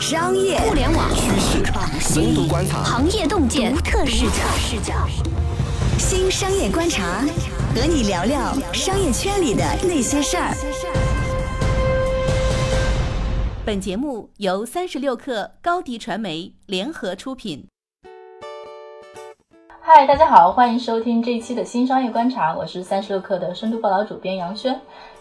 商业、互联网趋势、深度观察、行业洞见、独特视角。视角。新商业观察，和你聊聊商业圈里的那些事儿。本节目由三十六克高低传媒联合出品。嗨，大家好，欢迎收听这一期的新商业观察，我是三十六克的深度报道主编杨轩。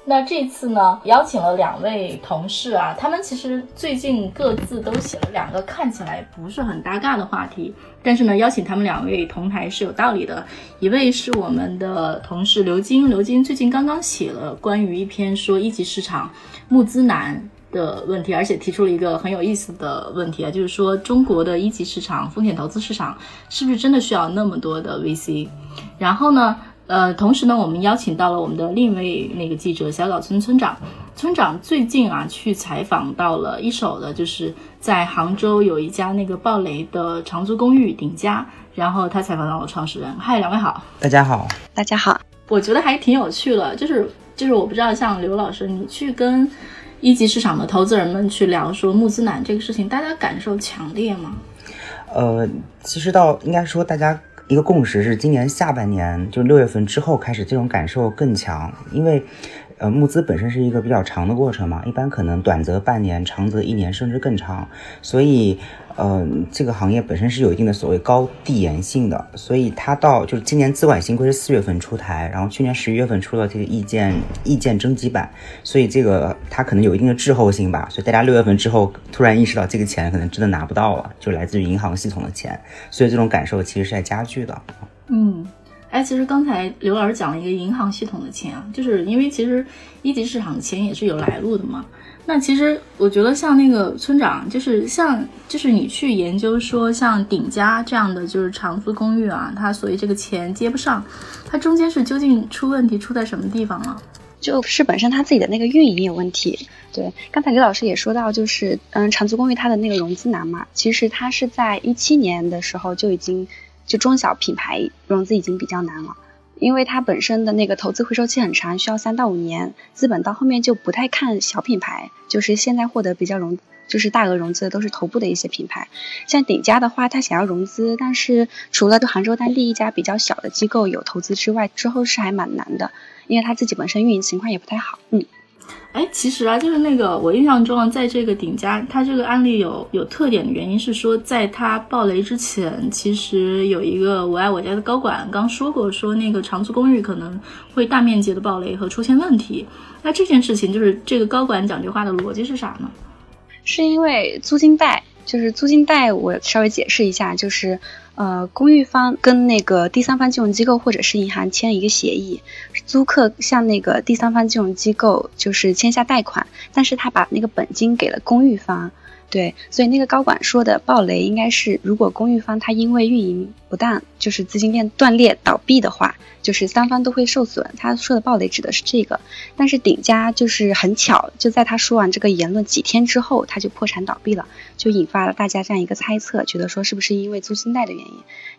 那这次呢，邀请了两位同事啊，他们其实最近各自都写了两个看起来不是很搭嘎的话题，但是呢，邀请他们两位同台是有道理的。一位是我们的同事刘晶，刘晶最近刚刚写了关于一篇说一级市场募资难的问题，而且提出了一个很有意思的问题啊，就是说中国的一级市场风险投资市场是不是真的需要那么多的 VC？然后呢？呃，同时呢，我们邀请到了我们的另一位那个记者小岛村村长。村长最近啊，去采访到了一手的，就是在杭州有一家那个暴雷的长租公寓顶家，然后他采访到了创始人。嗨，两位好，大家好，大家好。我觉得还挺有趣的，就是就是我不知道像刘老师，你去跟一级市场的投资人们去聊说募资难这个事情，大家感受强烈吗？呃，其实到应该说大家。一个共识是，今年下半年就六月份之后开始，这种感受更强，因为。呃，募资本身是一个比较长的过程嘛，一般可能短则半年，长则一年，甚至更长。所以，嗯，这个行业本身是有一定的所谓高递延性的。所以它到就是今年资管新规是四月份出台，然后去年十一月份出了这个意见意见征集版，所以这个它可能有一定的滞后性吧。所以大家六月份之后突然意识到这个钱可能真的拿不到了，就来自于银行系统的钱，所以这种感受其实是在加剧的。嗯。哎，其实刚才刘老师讲了一个银行系统的钱啊，就是因为其实一级市场的钱也是有来路的嘛。那其实我觉得像那个村长，就是像就是你去研究说像鼎家这样的就是长租公寓啊，它所以这个钱接不上，它中间是究竟出问题出在什么地方了？就是本身它自己的那个运营有问题。对，刚才刘老师也说到，就是嗯，长租公寓它的那个融资难嘛，其实它是在一七年的时候就已经。就中小品牌融资已经比较难了，因为它本身的那个投资回收期很长，需要三到五年，资本到后面就不太看小品牌，就是现在获得比较融，就是大额融资的都是头部的一些品牌。像鼎家的话，它想要融资，但是除了对杭州当地一家比较小的机构有投资之外，之后是还蛮难的，因为它自己本身运营情况也不太好。嗯。哎，其实啊，就是那个我印象中啊，在这个鼎家，它这个案例有有特点的原因是说，在它爆雷之前，其实有一个我爱我家的高管刚说过，说那个长租公寓可能会大面积的爆雷和出现问题。那这件事情就是这个高管讲这话的逻辑是啥呢？是因为租金贷，就是租金贷，我稍微解释一下，就是。呃，公寓方跟那个第三方金融机构或者是银行签一个协议，租客向那个第三方金融机构就是签下贷款，但是他把那个本金给了公寓方。对，所以那个高管说的暴雷应该是，如果公寓方他因为运营不当，就是资金链断裂倒闭的话，就是三方都会受损。他说的暴雷指的是这个，但是鼎家就是很巧，就在他说完这个言论几天之后，他就破产倒闭了，就引发了大家这样一个猜测，觉得说是不是因为租金贷的原因？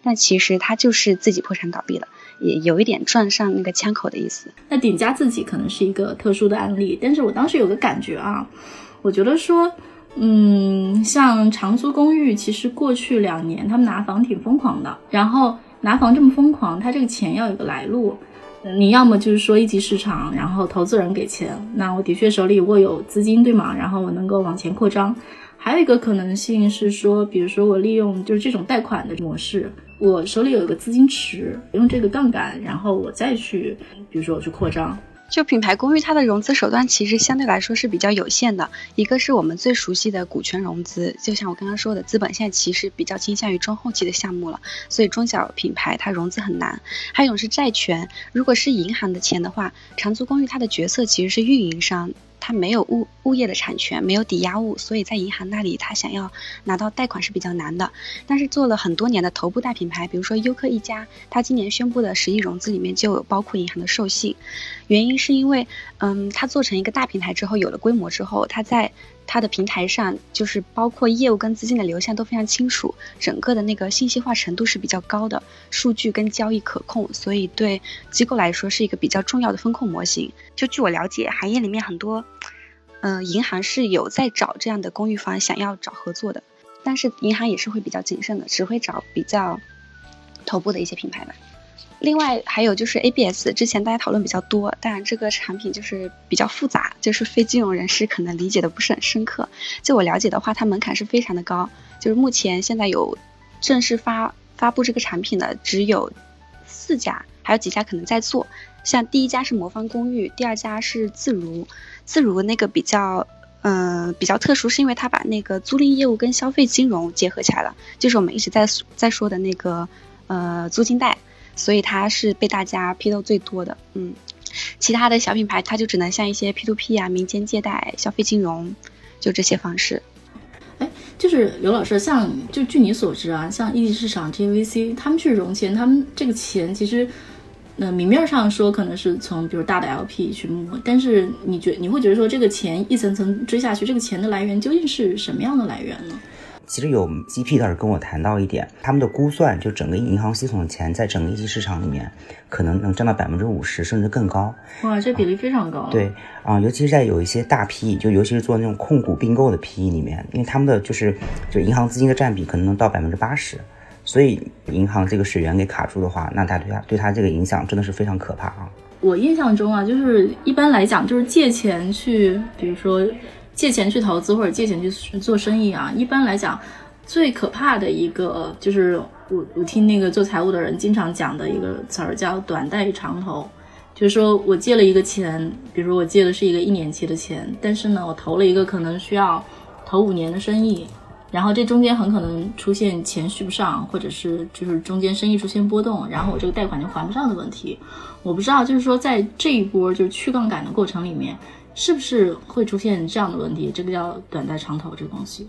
但其实他就是自己破产倒闭了，也有一点撞上那个枪口的意思。那鼎家自己可能是一个特殊的案例，但是我当时有个感觉啊，我觉得说。嗯，像长租公寓，其实过去两年他们拿房挺疯狂的。然后拿房这么疯狂，他这个钱要有个来路。你要么就是说一级市场，然后投资人给钱，那我的确手里握有资金，对吗？然后我能够往前扩张。还有一个可能性是说，比如说我利用就是这种贷款的模式，我手里有一个资金池，用这个杠杆，然后我再去，比如说我去扩张。就品牌公寓，它的融资手段其实相对来说是比较有限的。一个是我们最熟悉的股权融资，就像我刚刚说的，资本现在其实比较倾向于中后期的项目了，所以中小品牌它融资很难。还有一种是债权，如果是银行的钱的话，长租公寓它的角色其实是运营商。它没有物物业的产权，没有抵押物，所以在银行那里，它想要拿到贷款是比较难的。但是做了很多年的头部大品牌，比如说优客一家，它今年宣布的十亿融资里面就有包括银行的授信。原因是因为，嗯，它做成一个大平台之后，有了规模之后，它在。它的平台上就是包括业务跟资金的流向都非常清楚，整个的那个信息化程度是比较高的，数据跟交易可控，所以对机构来说是一个比较重要的风控模型。就据我了解，行业里面很多嗯，银行是有在找这样的公寓方，想要找合作的，但是银行也是会比较谨慎的，只会找比较头部的一些品牌吧。另外还有就是 ABS，之前大家讨论比较多，当然这个产品就是比较复杂，就是非金融人士可能理解的不是很深刻。就我了解的话，它门槛是非常的高，就是目前现在有正式发发布这个产品的只有四家，还有几家可能在做。像第一家是魔方公寓，第二家是自如，自如那个比较嗯比较特殊，是因为它把那个租赁业务跟消费金融结合起来了，就是我们一直在在说的那个呃租金贷。所以它是被大家批斗最多的，嗯，其他的小品牌它就只能像一些 P to P 啊、民间借贷、消费金融，就这些方式。哎，就是刘老师，像就据你所知啊，像一级市场这些 VC，他们去融钱，他们这个钱其实，那明面上说可能是从比如大的 LP 去募，但是你觉你会觉得说这个钱一层层追下去，这个钱的来源究竟是什么样的来源呢？其实有 GP 倒是跟我谈到一点，他们的估算就整个银行系统的钱在整个一级市场里面，可能能占到百分之五十甚至更高。哇，这比例非常高。对啊，尤其是在有一些大 PE，就尤其是做那种控股并购的 PE 里面，因为他们的就是就银行资金的占比可能能到百分之八十，所以银行这个水源给卡住的话，那它对它对它这个影响真的是非常可怕啊。我印象中啊，就是一般来讲，就是借钱去，比如说。借钱去投资或者借钱去做生意啊，一般来讲，最可怕的一个就是我我听那个做财务的人经常讲的一个词儿叫短贷长投，就是说我借了一个钱，比如我借的是一个一年期的钱，但是呢，我投了一个可能需要投五年的生意，然后这中间很可能出现钱续不上，或者是就是中间生意出现波动，然后我这个贷款就还不上的问题。我不知道，就是说在这一波就是去杠杆的过程里面。是不是会出现这样的问题？这个叫短贷长投这个东西。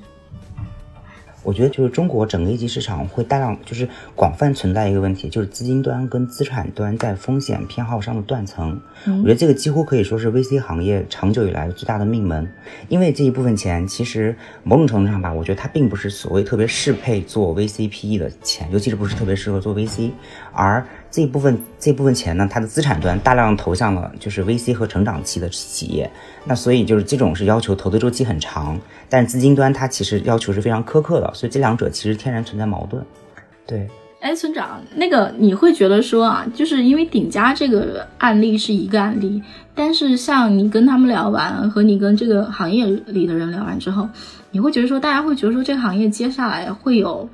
我觉得就是中国整个一级市场会大量就是广泛存在一个问题，就是资金端跟资产端在风险偏好上的断层。我觉得这个几乎可以说是 VC 行业长久以来最大的命门，因为这一部分钱其实某种程度上吧，我觉得它并不是所谓特别适配做 VCPE 的钱，尤其是不是特别适合做 VC，而这一部分这部分钱呢，它的资产端大量投向了就是 VC 和成长期的企业，那所以就是这种是要求投资周期很长，但资金端它其实要求是非常苛刻的。所以这两者其实天然存在矛盾，对。哎，村长，那个你会觉得说啊，就是因为顶家这个案例是一个案例，但是像你跟他们聊完，和你跟这个行业里的人聊完之后，你会觉得说，大家会觉得说这个行业接下来会有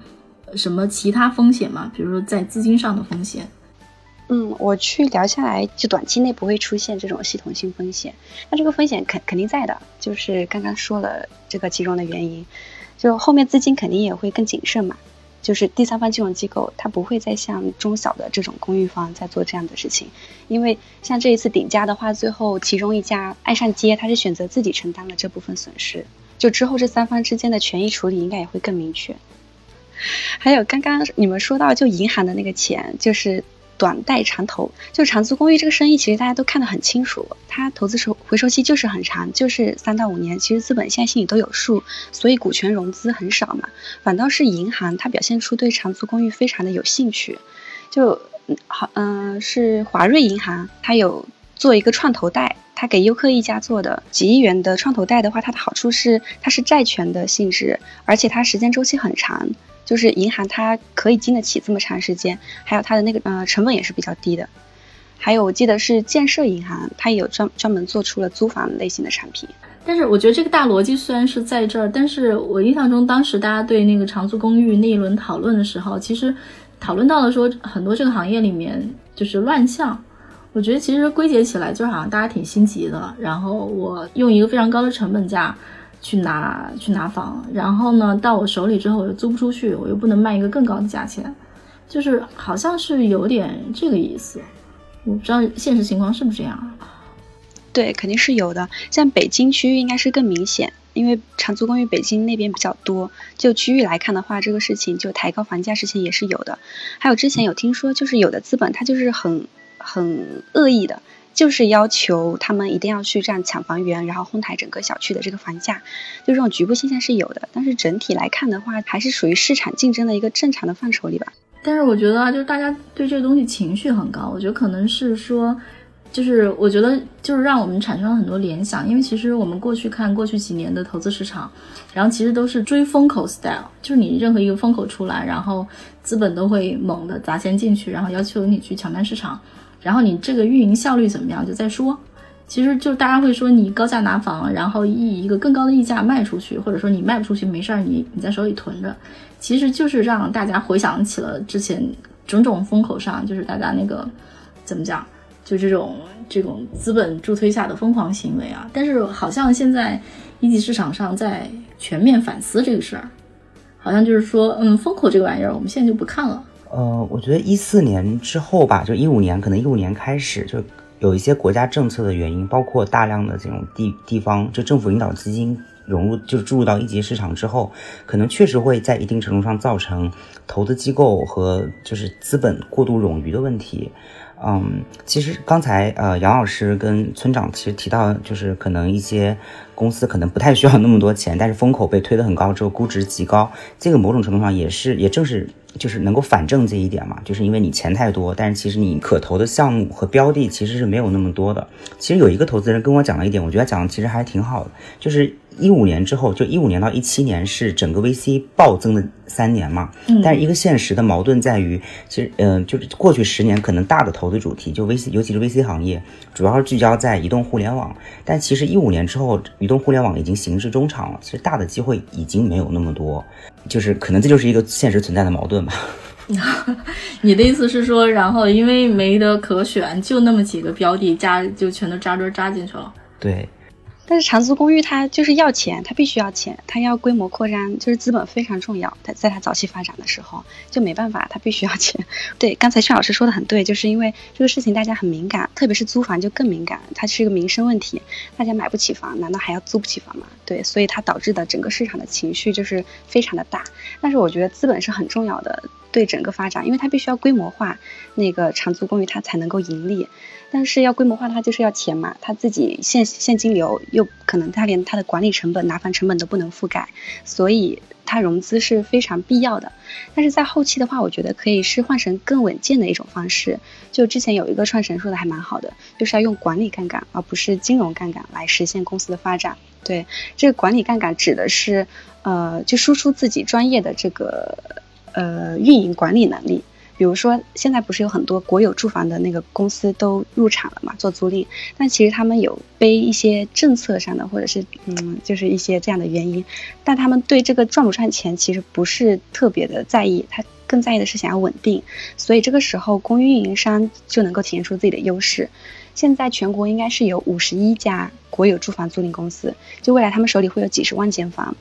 什么其他风险吗？比如说在资金上的风险？嗯，我去聊下来，就短期内不会出现这种系统性风险。那这个风险肯肯定在的，就是刚刚说了这个其中的原因。就后面资金肯定也会更谨慎嘛，就是第三方金融机构，它不会再像中小的这种公寓方在做这样的事情，因为像这一次顶家的话，最后其中一家爱上街，他是选择自己承担了这部分损失，就之后这三方之间的权益处理应该也会更明确。还有刚刚你们说到就银行的那个钱，就是。短贷长投，就长租公寓这个生意，其实大家都看得很清楚，它投资收回收期就是很长，就是三到五年。其实资本现在心里都有数，所以股权融资很少嘛。反倒是银行，它表现出对长租公寓非常的有兴趣。就好，嗯，是华瑞银行，它有做一个创投贷，它给优客一家做的几亿元的创投贷的话，它的好处是它是债权的性质，而且它时间周期很长。就是银行它可以经得起这么长时间，还有它的那个呃成本也是比较低的。还有我记得是建设银行，它也有专专门做出了租房类型的产品。但是我觉得这个大逻辑虽然是在这儿，但是我印象中当时大家对那个长租公寓那一轮讨论的时候，其实讨论到了说很多这个行业里面就是乱象。我觉得其实归结起来就是好像大家挺心急的，然后我用一个非常高的成本价。去拿去拿房，然后呢，到我手里之后我又租不出去，我又不能卖一个更高的价钱，就是好像是有点这个意思。我不知道现实情况是不是这样。对，肯定是有的。像北京区域应该是更明显，因为长租公寓北京那边比较多。就区域来看的话，这个事情就抬高房价事情也是有的。还有之前有听说，就是有的资本它就是很很恶意的。就是要求他们一定要去这样抢房源，然后哄抬整个小区的这个房价，就这种局部现象是有的。但是整体来看的话，还是属于市场竞争的一个正常的范畴里吧。但是我觉得啊，就是大家对这个东西情绪很高，我觉得可能是说，就是我觉得就是让我们产生了很多联想，因为其实我们过去看过去几年的投资市场，然后其实都是追风口 style，就是你任何一个风口出来，然后资本都会猛的砸钱进去，然后要求你去抢占市场，然后你这个运营效率怎么样就再说。其实就大家会说你高价拿房，然后以一个更高的溢价卖出去，或者说你卖不出去没事儿，你你在手里囤着，其实就是让大家回想起了之前种种风口上，就是大家那个怎么讲？就这种这种资本助推下的疯狂行为啊，但是好像现在一级市场上在全面反思这个事儿，好像就是说，嗯，风口这个玩意儿，我们现在就不看了。呃，我觉得一四年之后吧，就一五年，可能一五年开始，就有一些国家政策的原因，包括大量的这种地地方就政府引导基金融入，就是注入到一级市场之后，可能确实会在一定程度上造成投资机构和就是资本过度冗余的问题。嗯，其实刚才呃杨老师跟村长其实提到，就是可能一些公司可能不太需要那么多钱，但是风口被推得很高之后，估值极高，这个某种程度上也是也正是就是能够反证这一点嘛，就是因为你钱太多，但是其实你可投的项目和标的其实是没有那么多的。其实有一个投资人跟我讲了一点，我觉得讲的其实还挺好的，就是。一五年之后，就一五年到一七年是整个 VC 暴增的三年嘛。嗯。但是一个现实的矛盾在于，其实，嗯，就是过去十年可能大的投资主题，就 VC，尤其是 VC 行业，主要是聚焦在移动互联网。但其实一五年之后，移动互联网已经行至中场了，其实大的机会已经没有那么多。就是可能这就是一个现实存在的矛盾吧。你的意思是说，然后因为没得可选，就那么几个标的扎，就全都扎堆扎进去了。对。但是长租公寓它就是要钱，它必须要钱，它要规模扩张，就是资本非常重要。它在它早期发展的时候就没办法，它必须要钱。对，刚才薛老师说的很对，就是因为这个事情大家很敏感，特别是租房就更敏感，它是一个民生问题。大家买不起房，难道还要租不起房吗？对，所以它导致的整个市场的情绪就是非常的大。但是我觉得资本是很重要的，对整个发展，因为它必须要规模化那个长租公寓，它才能够盈利。但是要规模化，它就是要钱嘛，他自己现现金流又可能他连他的管理成本、拿房成本都不能覆盖，所以它融资是非常必要的。但是在后期的话，我觉得可以是换成更稳健的一种方式。就之前有一个创始人说的还蛮好的，就是要用管理杠杆而不是金融杠杆来实现公司的发展。对，这个管理杠杆指的是，呃，就输出自己专业的这个呃运营管理能力。比如说，现在不是有很多国有住房的那个公司都入场了嘛，做租赁。但其实他们有背一些政策上的，或者是嗯，就是一些这样的原因。但他们对这个赚不赚钱其实不是特别的在意，他更在意的是想要稳定。所以这个时候，公寓运营商就能够体现出自己的优势。现在全国应该是有五十一家国有住房租赁公司，就未来他们手里会有几十万间房，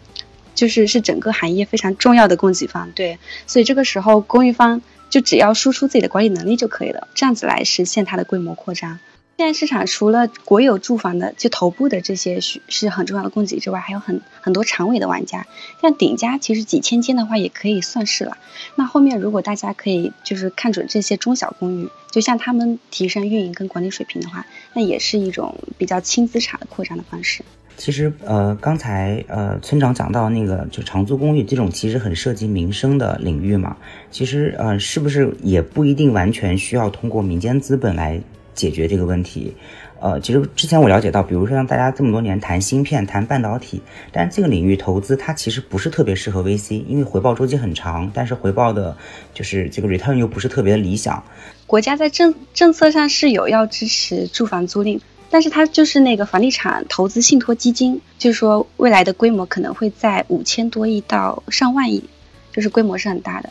就是是整个行业非常重要的供给方。对，所以这个时候公寓方。就只要输出自己的管理能力就可以了，这样子来实现它的规模扩张。现在市场除了国有住房的就头部的这些是是很重要的供给之外，还有很很多长尾的玩家，像顶家其实几千间的话也可以算是了。那后面如果大家可以就是看准这些中小公寓，就像他们提升运营跟管理水平的话，那也是一种比较轻资产的扩张的方式。其实，呃，刚才呃村长讲到那个就长租公寓这种其实很涉及民生的领域嘛，其实呃是不是也不一定完全需要通过民间资本来解决这个问题？呃，其实之前我了解到，比如说像大家这么多年谈芯片、谈半导体，但这个领域投资它其实不是特别适合 VC，因为回报周期很长，但是回报的就是这个 return 又不是特别的理想。国家在政政策上是有要支持住房租赁。但是它就是那个房地产投资信托基金，就是说未来的规模可能会在五千多亿到上万亿，就是规模是很大的。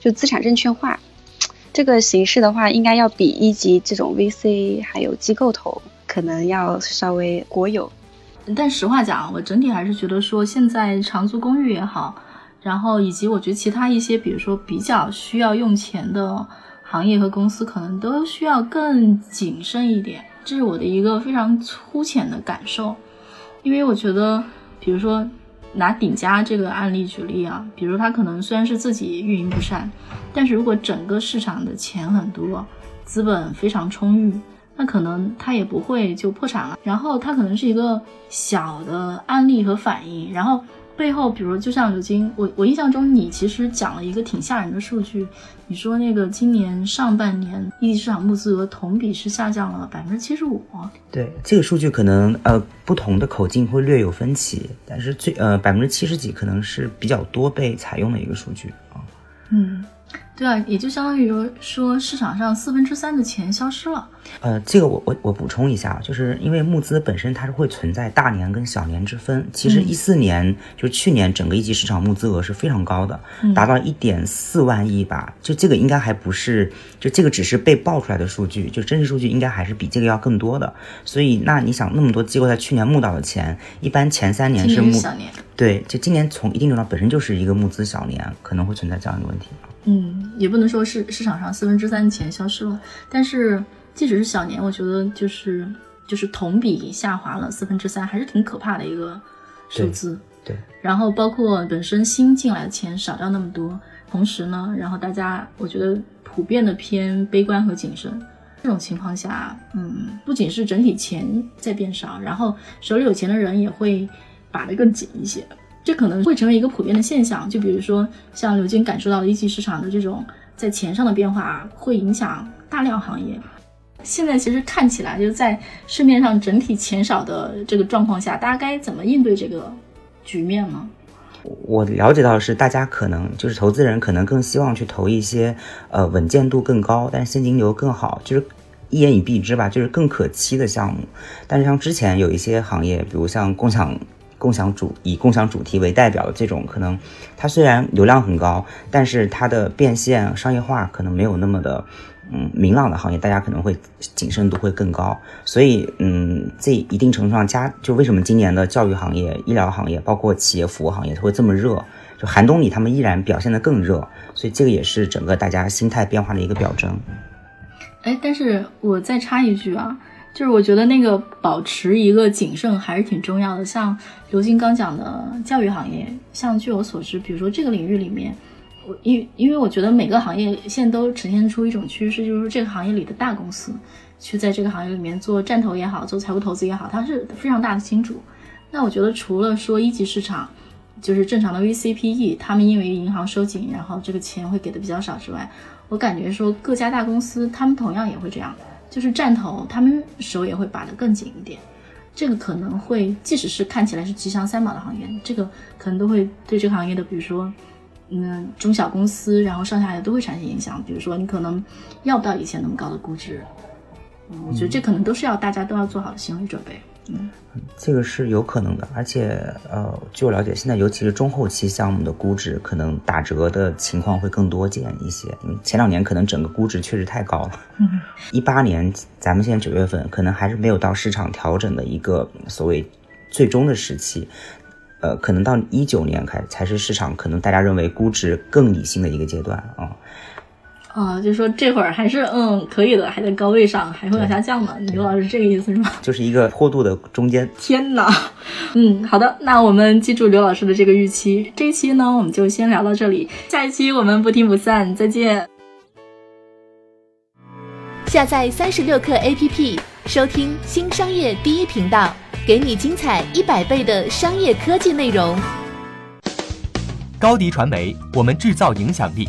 就资产证券化这个形式的话，应该要比一级这种 VC 还有机构投可能要稍微国有。但实话讲，我整体还是觉得说，现在长租公寓也好，然后以及我觉得其他一些，比如说比较需要用钱的行业和公司，可能都需要更谨慎一点。这是我的一个非常粗浅的感受，因为我觉得，比如说拿顶家这个案例举例啊，比如他可能虽然是自己运营不善，但是如果整个市场的钱很多，资本非常充裕，那可能他也不会就破产了。然后他可能是一个小的案例和反应，然后。背后，比如就像刘晶，我我印象中你其实讲了一个挺吓人的数据，你说那个今年上半年一级市场募资额同比是下降了百分之七十五。对这个数据可能呃不同的口径会略有分歧，但是最呃百分之七十几可能是比较多被采用的一个数据啊。嗯。对啊，也就相当于说市场上四分之三的钱消失了。呃，这个我我我补充一下，就是因为募资本身它是会存在大年跟小年之分。其实一四年就是去年整个一级市场募资额是非常高的，达到一点四万亿吧。就这个应该还不是，就这个只是被爆出来的数据，就真实数据应该还是比这个要更多的。所以那你想，那么多机构在去年募到的钱，一般前三年是募小年。对，就今年从一定程度上本身就是一个募资小年，可能会存在这样一个问题。嗯，也不能说是市场上四分之三的钱消失了，但是即使是小年，我觉得就是就是同比下滑了四分之三，还是挺可怕的一个数字。对。然后包括本身新进来的钱少掉那么多，同时呢，然后大家我觉得普遍的偏悲观和谨慎。这种情况下，嗯，不仅是整体钱在变少，然后手里有钱的人也会把得更紧一些。这可能会成为一个普遍的现象，就比如说像刘晶感受到的一级市场的这种在钱上的变化，会影响大量行业。现在其实看起来，就是在市面上整体钱少的这个状况下，大家该怎么应对这个局面呢？我了解到的是，大家可能就是投资人可能更希望去投一些呃稳健度更高，但现金流更好，就是一言以蔽之吧，就是更可期的项目。但是像之前有一些行业，比如像共享。共享主以共享主题为代表的这种，可能它虽然流量很高，但是它的变现商业化可能没有那么的嗯明朗的行业，大家可能会谨慎度会更高。所以嗯，这一定程度上加就为什么今年的教育行业、医疗行业，包括企业服务行业，它会这么热？就寒冬里他们依然表现的更热，所以这个也是整个大家心态变化的一个表征。哎，但是我再插一句啊。就是我觉得那个保持一个谨慎还是挺重要的。像刘金刚讲的教育行业，像据我所知，比如说这个领域里面，我因因为我觉得每个行业现在都呈现出一种趋势，就是这个行业里的大公司去在这个行业里面做战投也好，做财务投资也好，它是非常大的金主。那我觉得除了说一级市场，就是正常的 VCPE，他们因为银行收紧，然后这个钱会给的比较少之外，我感觉说各家大公司他们同样也会这样。就是站头，他们手也会把得更紧一点，这个可能会，即使是看起来是吉祥三宝的行业，这个可能都会对这个行业的，比如说，嗯，中小公司，然后上下游都会产生影响。比如说，你可能要不到以前那么高的估值，嗯，我觉得这可能都是要大家都要做好的心理准备。嗯，这个是有可能的，而且呃，据我了解，现在尤其是中后期项目的估值可能打折的情况会更多见一些，因为前两年可能整个估值确实太高了。嗯，一八年咱们现在九月份可能还是没有到市场调整的一个所谓最终的时期，呃，可能到一九年开才是市场可能大家认为估值更理性的一个阶段啊。啊，就说这会儿还是嗯可以的，还在高位上，还会往下降呢。刘老师这个意思是吗？就是一个坡度的中间。天哪，嗯，好的，那我们记住刘老师的这个预期。这一期呢，我们就先聊到这里，下一期我们不听不散，再见。下载三十六课 APP，收听新商业第一频道，给你精彩一百倍的商业科技内容。高迪传媒，我们制造影响力。